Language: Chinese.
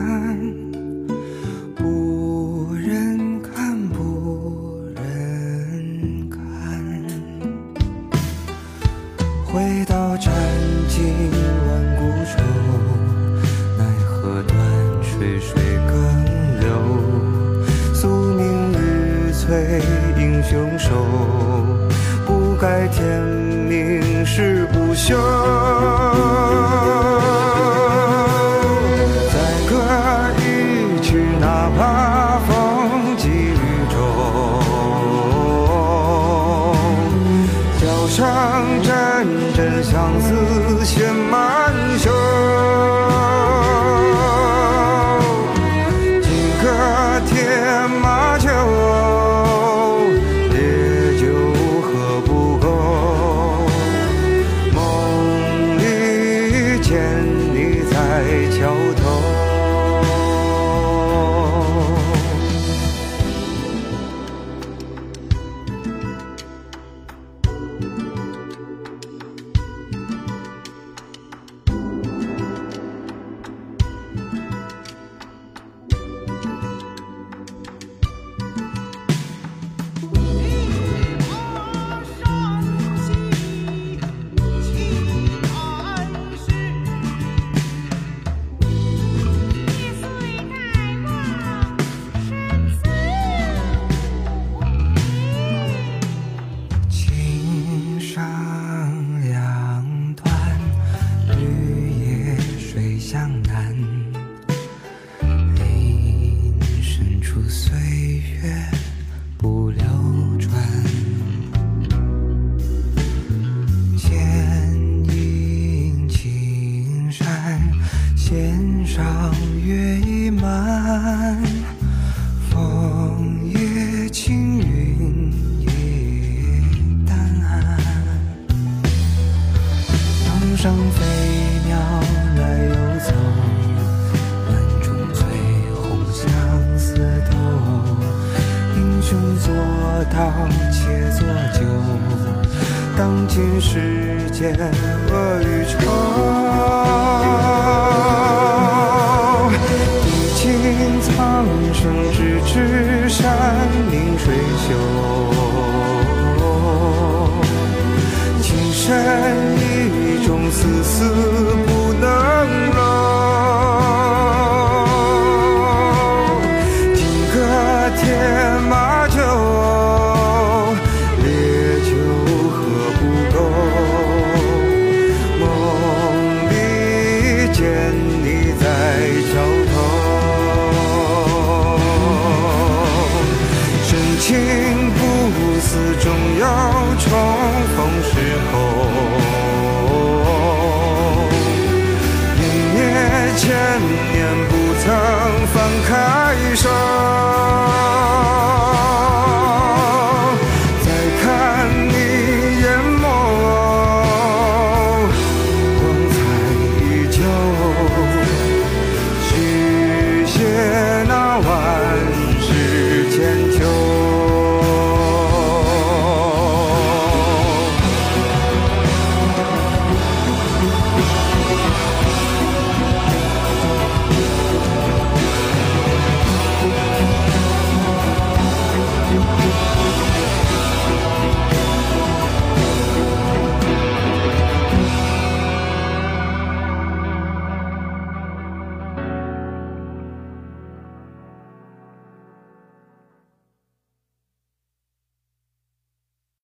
纠缠，不忍看，不忍看。回到斩尽万古愁，奈何断水水更流。宿命日催英雄手，不改天命誓不休。相思弦上月已满。枫叶轻云也淡，江上飞鸟来又走，乱中翠红相思透。英雄做到且做酒，当今世间恶与仇。重逢时候。泯灭千年，不曾放开手。